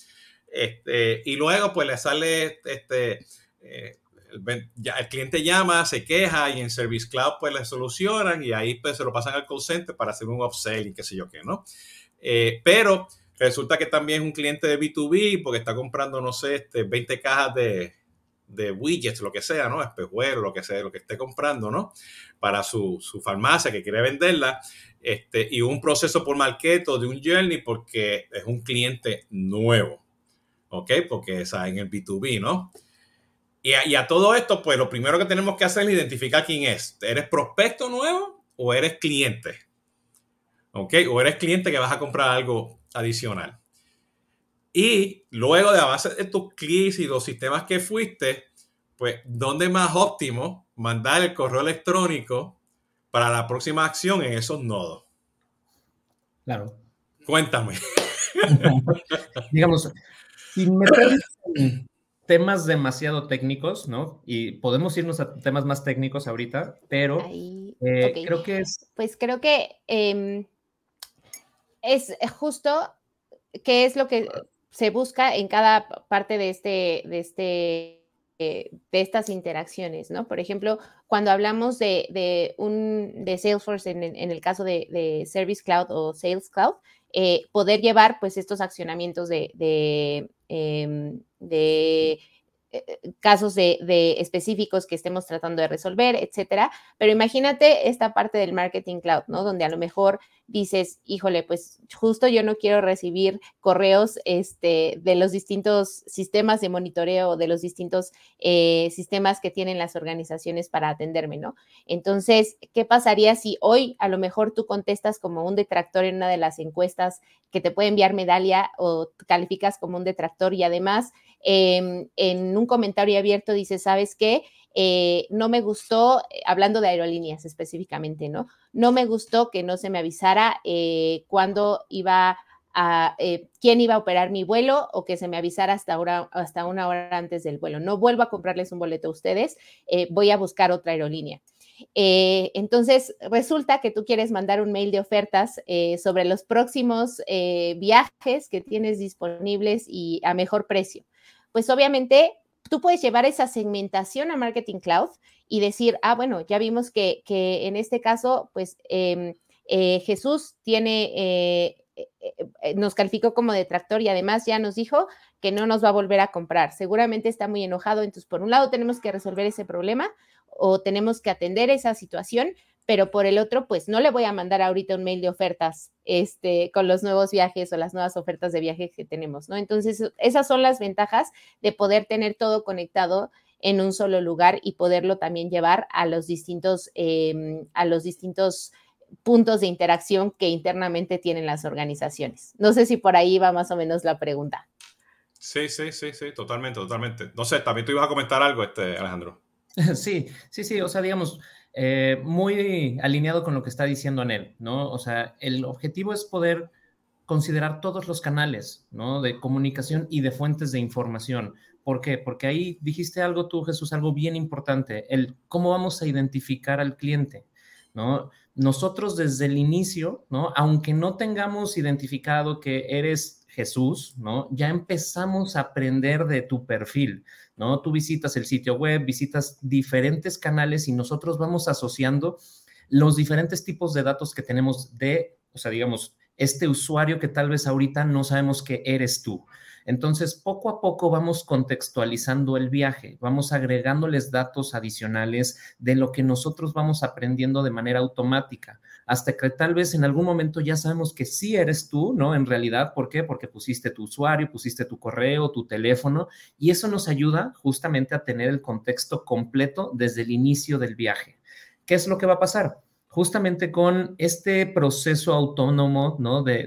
Este, y luego pues le sale, este, eh, el, cliente llama, se queja y en Service Cloud pues le solucionan y ahí pues se lo pasan al call center para hacer un upselling, qué sé yo qué, ¿no? Eh, pero resulta que también es un cliente de B2B porque está comprando, no sé, este, 20 cajas de, de widgets, lo que sea, ¿no? Espejuelo, lo que sea, lo que esté comprando, ¿no? Para su, farmacia que quiere venderla. Este, y un proceso por marketo de un journey porque es un cliente nuevo. ¿Ok? Porque es en el B2B, ¿no? Y a, y a, todo esto, pues lo primero que tenemos que hacer es identificar quién es. ¿Eres prospecto nuevo o eres cliente? ¿Ok? O eres cliente que vas a comprar algo adicional. Y luego de base de tus clics y los sistemas que fuiste, pues, ¿dónde más óptimo mandar el correo electrónico para la próxima acción en esos nodos? Claro. Cuéntame. Digamos, sin meter en temas demasiado técnicos, ¿no? Y podemos irnos a temas más técnicos ahorita, pero eh, creo que es... Pues creo que em, es justo qué es lo que se busca en cada parte de este, de este eh, de estas interacciones, ¿no? Por ejemplo, cuando hablamos de, un, de Salesforce en, el caso de, Service Cloud o Sales Cloud, eh, poder llevar pues estos accionamientos de, de em, eh, casos de, específicos que estemos tratando de resolver, etcétera. Pero imagínate esta parte del marketing cloud, ¿no? Donde a lo mejor dices, híjole, pues justo yo no quiero recibir correos este, de los distintos sistemas de monitoreo, de los distintos eh, sistemas que tienen las organizaciones para atenderme, ¿no? Entonces, ¿qué pasaría si hoy a lo mejor tú contestas como un detractor en una de las encuestas que te puede enviar medalla o calificas como un detractor y además Em, en un comentario abierto dice, ¿sabes qué? Eh, no me gustó, eh, hablando de aerolíneas específicamente, ¿no? No me gustó que no se me avisara eh, cuándo iba a, quién iba a operar mi vuelo o que se me avisara hasta, hasta una hora antes del vuelo. No vuelvo a comprarles un boleto a ustedes, voy a buscar otra aerolínea. entonces, resulta que tú quieres mandar un mail de ofertas sobre los próximos viajes que tienes disponibles y a mejor precio pues obviamente tú puedes llevar esa segmentación a Marketing Cloud y decir, ah, bueno, ya vimos que, en este caso, pues em, eh, Jesús tiene, eh, eh, nos calificó como detractor y además ya nos dijo que no nos va a volver a comprar. Seguramente está muy enojado, entonces por un lado tenemos que resolver ese problema o tenemos que atender esa situación, pero por el otro, pues no le voy a mandar ahorita un mail de ofertas este, con los nuevos viajes o las nuevas ofertas de viaje que tenemos, ¿no? Entonces, esas son las ventajas de poder tener todo conectado en un solo lugar y poderlo también llevar a los distintos, em, a los distintos puntos de interacción que internamente tienen las organizaciones. No sé si por ahí va más o menos la pregunta. Sí, sí, sí, sí, totalmente, totalmente. No sé, también tú ibas a comentar algo, este, Alejandro. Sí, sí, sí, o sea, digamos, eh, muy alineado con lo que está diciendo Anel, ¿no? O sea, el objetivo es poder considerar todos los canales, ¿no? De comunicación y de fuentes de información. ¿Por qué? Porque ahí dijiste algo tú, Jesús, algo bien importante, el cómo vamos a identificar al cliente, ¿no? Nosotros desde el inicio, ¿no? Aunque no tengamos identificado que eres Jesús, ¿no? Ya empezamos a aprender de tu perfil. ¿no? Tú visitas el sitio web, visitas diferentes canales y nosotros vamos asociando los diferentes tipos de datos que tenemos de, o sea, digamos, este usuario que tal vez ahorita no sabemos que eres tú. Entonces, poco a poco vamos contextualizando el viaje, vamos agregándoles datos adicionales de lo que nosotros vamos aprendiendo de manera automática, hasta que tal vez en algún momento ya sabemos que sí eres tú, ¿no? En realidad, ¿por qué? Porque pusiste tu usuario, pusiste tu correo, tu teléfono, y eso nos ayuda justamente a tener el contexto completo desde el inicio del viaje. ¿Qué es lo que va a pasar? Justamente con este proceso autónomo ¿no? de,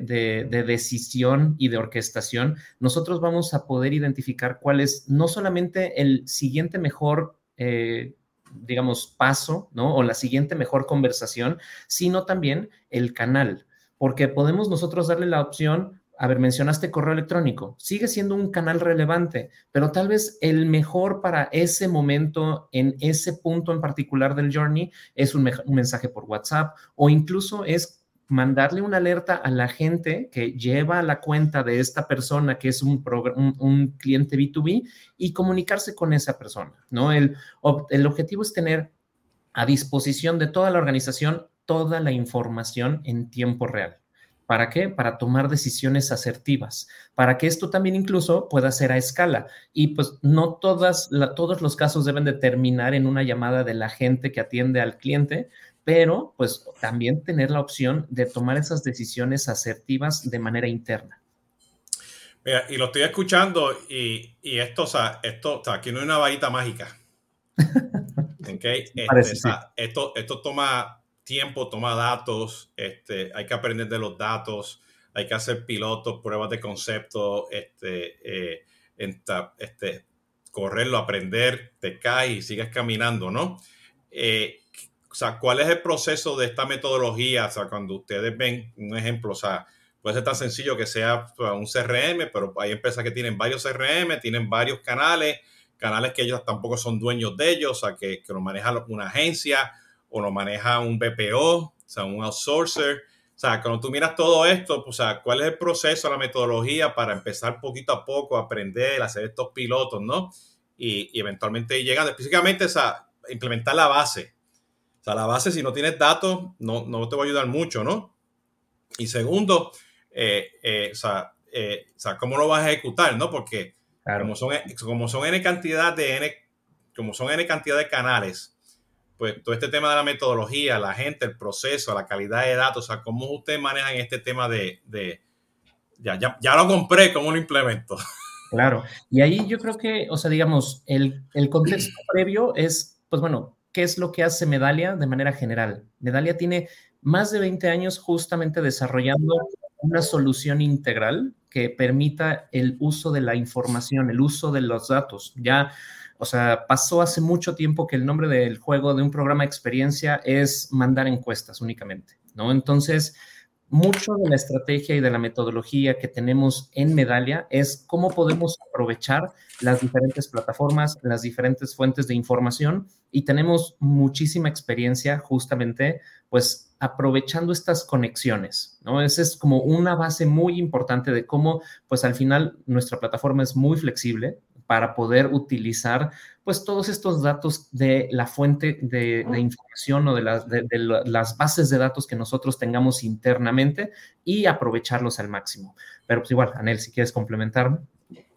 decisión y de orquestación, nosotros vamos a poder identificar cuál es no solamente el siguiente mejor, eh, digamos, paso, ¿no? O la siguiente mejor conversación, sino también el canal, porque podemos nosotros darle la opción a ver, mencionaste correo electrónico, sigue siendo un canal relevante, pero tal vez el mejor para ese momento, en ese punto en particular del journey, es un, mensaje por WhatsApp o incluso es mandarle una alerta a la gente que lleva la cuenta de esta persona que es un, cliente B2B y comunicarse con esa persona, ¿no? El, el objetivo es tener a disposición de toda la organización toda la información en tiempo real. ¿Para qué? Para tomar decisiones asertivas, para que esto también incluso pueda ser a escala. Y pues no todas, todos los casos deben de terminar en una llamada de la gente que atiende al cliente, pero pues también tener la opción de tomar esas decisiones asertivas de manera interna. Mira, y lo estoy escuchando y, esto, o sea, esto, aquí no hay una varita mágica. okay? Este, esto, esto toma tiempo, toma datos, este, hay que aprender de los datos, hay que hacer pilotos, pruebas de concepto, este, eh, este, correrlo, aprender, te caes y sigues caminando, ¿no? Eh, o sea, ¿cuál es el proceso de esta metodología? O sea, cuando ustedes ven un ejemplo, o sea, puede ser tan sencillo que sea pues, un CRM, pero hay empresas que tienen varios CRM, tienen varios canales, canales que ellos tampoco son dueños de ellos, o sea, que, que lo maneja una agencia o lo maneja un BPO, o sea, un outsourcer. O sea, cuando tú miras todo esto, pues, o sea, ¿cuál es el proceso, la metodología para empezar poquito a poco a aprender, a hacer estos pilotos, ¿no? Y, y eventualmente llegan, específicamente, o sea, implementar la base. O sea, la base, si no tienes datos, no, no te va a ayudar mucho, ¿no? Y segundo, eh, eh, o, sea, eh, o, sea, ¿cómo lo vas a ejecutar, no? Porque como, son, como son N cantidad de N, como son N cantidad de canales, pues todo este tema de la metodología, la gente, el proceso, la calidad de datos, o sea, cómo ustedes manejan este tema de, de ya, ya, ya, lo compré, ¿cómo lo implemento? Claro, y ahí yo creo que, o sea, digamos, el, el contexto previo es, pues bueno, ¿qué es lo que hace Medalia de manera general? Medalia tiene más de 20 años justamente desarrollando una solución integral que permita el uso de la información, el uso de los datos. Ya o sea, pasó hace mucho tiempo que el nombre del juego de un programa de experiencia es mandar encuestas únicamente, ¿no? Entonces, mucho de la estrategia y de la metodología que tenemos en Medalia es cómo podemos aprovechar las diferentes plataformas, las diferentes fuentes de información y tenemos muchísima experiencia justamente pues aprovechando estas conexiones, ¿no? Esa es como una base muy importante de cómo pues al final nuestra plataforma es muy flexible, para poder utilizar pues todos estos datos de la fuente de, información o de las, de, las bases de datos que nosotros tengamos internamente y aprovecharlos al máximo. Pero pues igual, Anel, si quieres complementarme.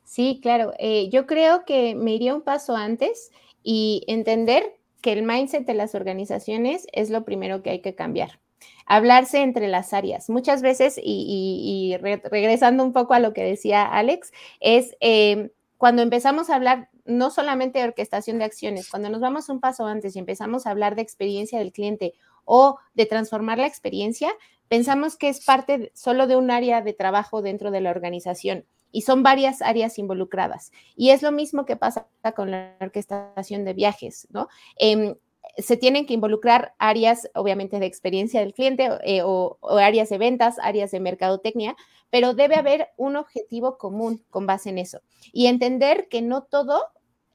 Sí, claro. Eh, yo creo que me iría un paso antes y entender que el mindset de las organizaciones es lo primero que hay que cambiar hablarse entre las áreas. Muchas veces, y, regresando un poco a lo que decía Alex, es eh, cuando empezamos a hablar no solamente de orquestación de acciones, cuando nos vamos un paso antes y empezamos a hablar de experiencia del cliente o de transformar la experiencia, pensamos que es parte solo de un área de trabajo dentro de la organización y son varias áreas involucradas. Y es lo mismo que pasa con la orquestación de viajes, ¿no? Em, se tienen que involucrar áreas, obviamente, de experiencia del cliente eh, o, áreas de ventas, áreas de mercadotecnia, pero debe haber un objetivo común con base en eso y entender que no todo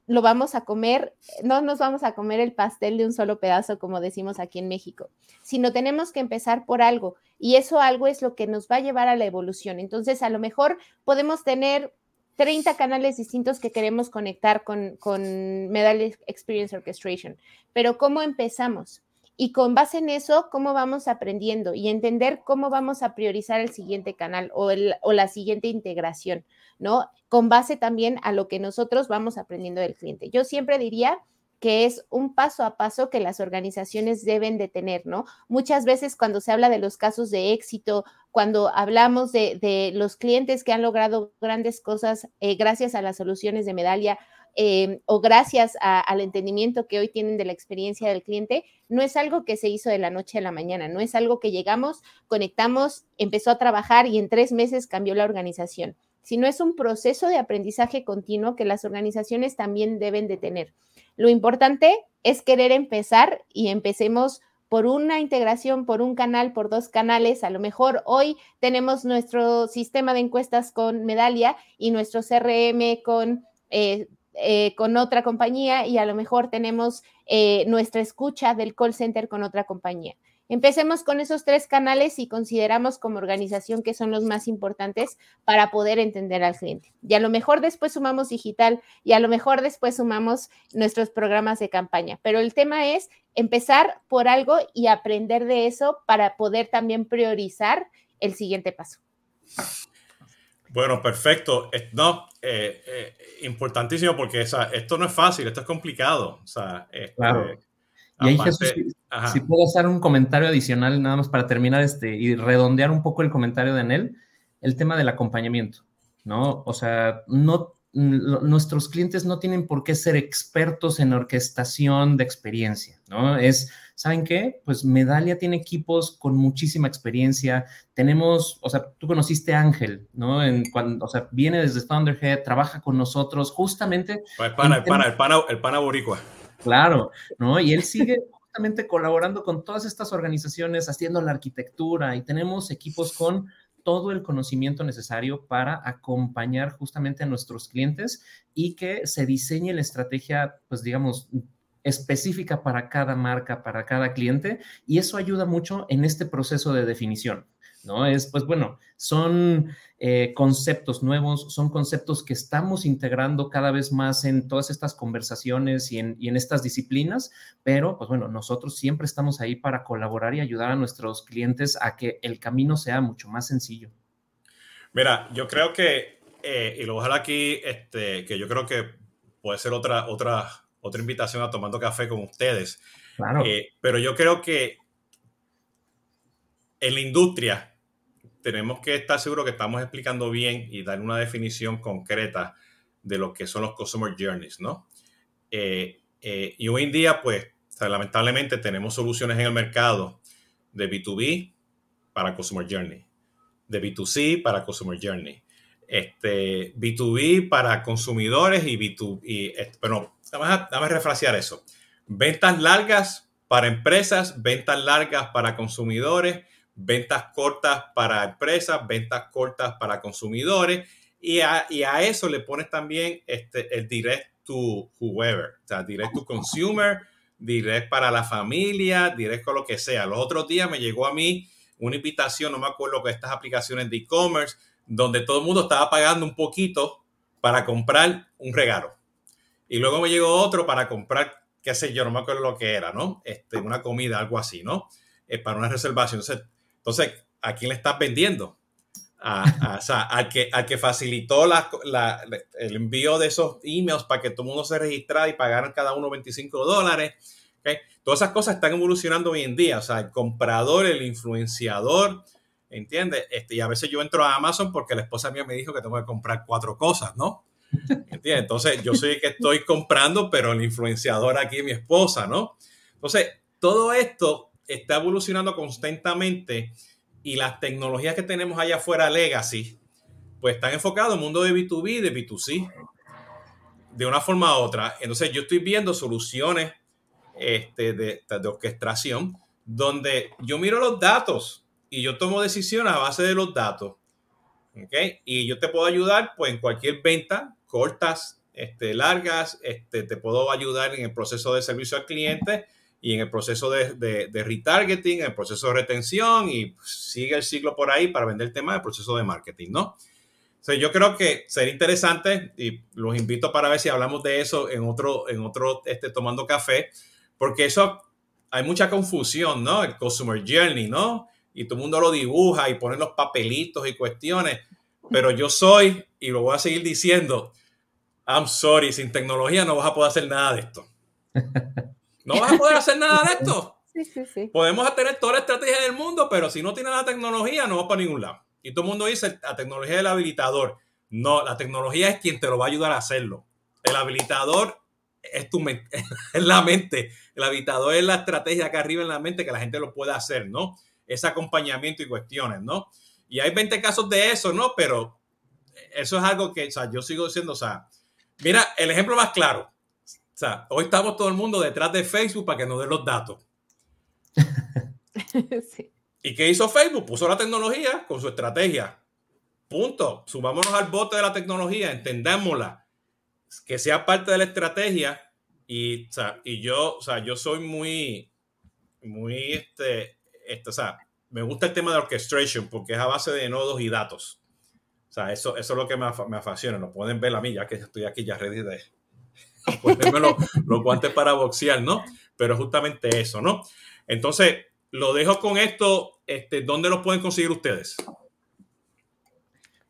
lo vamos a comer, no nos vamos a comer el pastel de un solo pedazo, como decimos aquí en México, sino tenemos que empezar por algo y eso algo es lo que nos va a llevar a la evolución. Entonces, a lo mejor podemos tener 30 canales distintos que queremos conectar con, con Medal Experience Orchestration. Pero ¿cómo empezamos? Y con base en eso, ¿cómo vamos aprendiendo? Y entender cómo vamos a priorizar el siguiente canal o, el, o la siguiente integración, ¿no? Con base también a lo que nosotros vamos aprendiendo del cliente. Yo siempre diría que es un paso a paso que las organizaciones deben de tener, ¿no? Muchas veces cuando se habla de los casos de éxito, cuando hablamos de, los clientes que han logrado grandes cosas eh, gracias a las soluciones de medalla eh, o gracias al entendimiento que hoy tienen de la experiencia del cliente, no es algo que se hizo de la noche a la mañana, no es algo que llegamos, conectamos, empezó a trabajar y en tres meses cambió la organización, sino es un proceso de aprendizaje continuo que las organizaciones también deben de tener. Lo importante es querer empezar y empecemos por una integración, por un canal, por dos canales. A lo mejor hoy tenemos nuestro sistema de encuestas con Medalia y nuestro CRM con, eh, eh, con otra compañía y a lo mejor tenemos eh, nuestra escucha del call center con otra compañía. Empecemos con esos tres canales y consideramos como organización que son los más importantes para poder entender al cliente. Y a lo mejor después sumamos digital y a lo mejor después sumamos nuestros programas de campaña. Pero el tema es empezar por algo y aprender de eso para poder también priorizar el siguiente paso. Bueno, perfecto. No, eh, eh, importantísimo porque esto no es fácil, esto es complicado. O sea, este, claro. Y ahí, Jesús, si, puedo hacer un comentario adicional, nada más para terminar este y redondear un poco el comentario de Anel, el tema del acompañamiento, ¿no? O sea, no, nuestros clientes no tienen por qué ser expertos en orquestación de experiencia, ¿no? Es, ¿saben qué? Pues Medalia tiene equipos con muchísima experiencia. Tenemos, o sea, tú conociste a Ángel, ¿no? En cuando, o sea, viene desde Thunderhead, trabaja con nosotros, justamente. El pana, el pana, el pana, el pana boricua. Claro, ¿no? Y él sigue justamente colaborando con todas estas organizaciones, haciendo la arquitectura y tenemos equipos con todo el conocimiento necesario para acompañar justamente a nuestros clientes y que se diseñe la estrategia, pues digamos, específica para cada marca, para cada cliente, y eso ayuda mucho en este proceso de definición. ¿No? Es, pues bueno, son eh, conceptos nuevos, son conceptos que estamos integrando cada vez más en todas estas conversaciones y en, y en estas disciplinas, pero pues bueno, nosotros siempre estamos ahí para colaborar y ayudar a nuestros clientes a que el camino sea mucho más sencillo. Mira, yo creo que, eh, y lo voy a dejar aquí, este, que yo creo que puede ser otra, otra, otra invitación a tomando café con ustedes. Claro. Eh, pero yo creo que en la industria tenemos que estar seguros que estamos explicando bien y dar una definición concreta de lo que son los customer journeys, ¿no? Eh, eh, y hoy en día, pues, lamentablemente tenemos soluciones en el mercado de B2B para customer journey, de B2C para customer journey, este, B2B para consumidores y B2B, y, pero dame, dame refrasear eso. Ventas largas para empresas, ventas largas para consumidores, ventas cortas para empresas, ventas cortas para consumidores y a, eso le pones también este, el direct to whoever, o sea, direct to consumer, direct para la familia, direct con lo que sea. Los otros días me llegó a mí una invitación, no me acuerdo que estas aplicaciones de e-commerce, donde todo el mundo estaba pagando un poquito para comprar un regalo. Y luego me llegó otro para comprar, qué sé yo, no me acuerdo lo que era, ¿no? Este, una comida, algo así, ¿no? Eh, para una reservación. Entonces, ¿a quién le estás vendiendo? A, o sea, al, que, al que facilitó el envío de esos emails para que todo el mundo se registrara y pagaran cada uno 25 dólares. Todas esas cosas están evolucionando hoy en día. O sea, el comprador, el influenciador, ¿entiendes? Este, y a veces yo entro a Amazon porque la esposa mía me dijo que tengo que comprar cuatro cosas, ¿no? ¿Entiendes? Entonces, yo soy el que estoy comprando, pero el influenciador aquí es mi esposa, ¿no? Entonces, todo esto está evolucionando constantemente y las tecnologías que tenemos allá afuera, legacy, pues están enfocados en el mundo de B2B y de B2C, de una forma u otra. Entonces yo estoy viendo soluciones este, de, de orquestación donde yo miro los datos y yo tomo decisiones a base de los datos. ¿okay? Y yo te puedo ayudar pues en cualquier venta, cortas, este, largas, este, te puedo ayudar en el proceso de servicio al cliente y en el proceso de, de, retargeting, en el proceso de retención y sigue el ciclo por ahí para vender temas del proceso de marketing, ¿no? O yo creo que sería interesante y los invito para ver si hablamos de eso en otro, en otro, este, tomando café, porque eso hay mucha confusión, ¿no? El customer journey, ¿no? Y todo el mundo lo dibuja y pone los papelitos y cuestiones, pero yo soy, y lo voy a seguir diciendo, I'm sorry, sin tecnología no vas a poder hacer nada de esto. No vas a poder hacer nada de esto. Sí, sí, sí. Podemos tener toda la estrategia del mundo, pero si no tienes la tecnología, no vas para ningún lado. Y todo el mundo dice, la tecnología es el habilitador. No, la tecnología es quien te lo va a ayudar a hacerlo. El habilitador es, tu es la mente. El habilitador es la estrategia acá arriba en la mente que la gente lo pueda hacer, ¿no? Ese acompañamiento y cuestiones, ¿no? Y hay 20 casos de eso, ¿no? Pero eso es algo que, o sea, yo sigo diciendo, o sea, mira, el ejemplo más claro. O sea, hoy estamos todo el mundo detrás de Facebook para que nos dé los datos. ¿Y qué hizo Facebook? Puso la tecnología con su estrategia. Punto. Subámonos al bote de la tecnología, entendémosla, que sea parte de la estrategia. Y, o sea, y yo, o sea, yo soy muy, muy, este, este, o sea, me gusta el tema de orchestration porque es a base de nodos y datos. O sea, eso, eso es lo que me, me apasiona. Lo pueden ver a mí, ya que estoy aquí ya ready de, ponerme los, guantes para boxear, ¿no? Pero justamente eso, ¿no? Entonces, lo dejo con esto. Este, ¿Dónde lo pueden conseguir ustedes?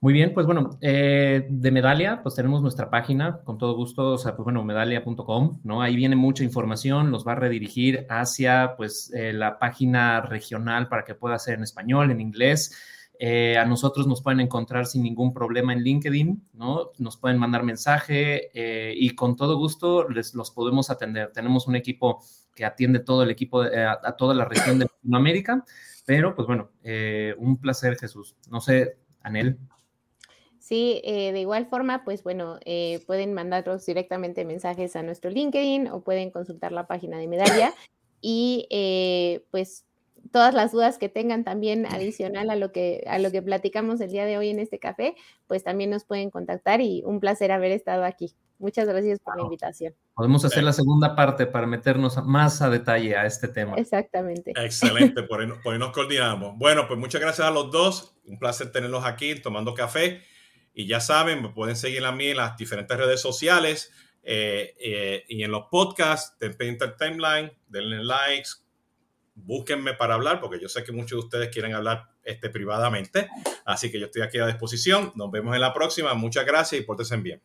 Muy bien, pues bueno, eh, de Medalia, pues tenemos nuestra página, con todo gusto, o sea, pues bueno, medalia.com, ¿no? Ahí viene mucha información, los va a redirigir hacia, pues, eh, la página regional para que pueda ser en español, en inglés, eh, a nosotros nos pueden encontrar sin ningún problema en LinkedIn, ¿no? Nos pueden mandar mensaje eh, y con todo gusto les los podemos atender. Tenemos un equipo que atiende todo el equipo, eh, a, toda la región de Latinoamérica, pero pues bueno, un placer Jesús. No sé, Anel. Sí, de igual forma, pues bueno, pueden mandarnos directamente mensajes a nuestro LinkedIn o pueden consultar la página de Medalla y pues todas las dudas que tengan también adicional a lo que a lo que platicamos el día de hoy en este café, pues también nos pueden contactar y un placer haber estado aquí. Muchas gracias por la invitación. Podemos hacer la segunda parte para meternos más a detalle a este tema. Exactamente. Excelente, por ahí, nos coordinamos. Bueno, pues muchas gracias a los dos. Un placer tenerlos aquí tomando café. Y ya saben, me pueden seguir a mí en las diferentes redes sociales eh, eh, y en los podcasts de Painter Timeline. Denle likes, búsquenme para hablar, porque yo sé que muchos de ustedes quieren hablar este, privadamente. Así que yo estoy aquí a disposición. Nos vemos en la próxima. Muchas gracias y pórtense bien.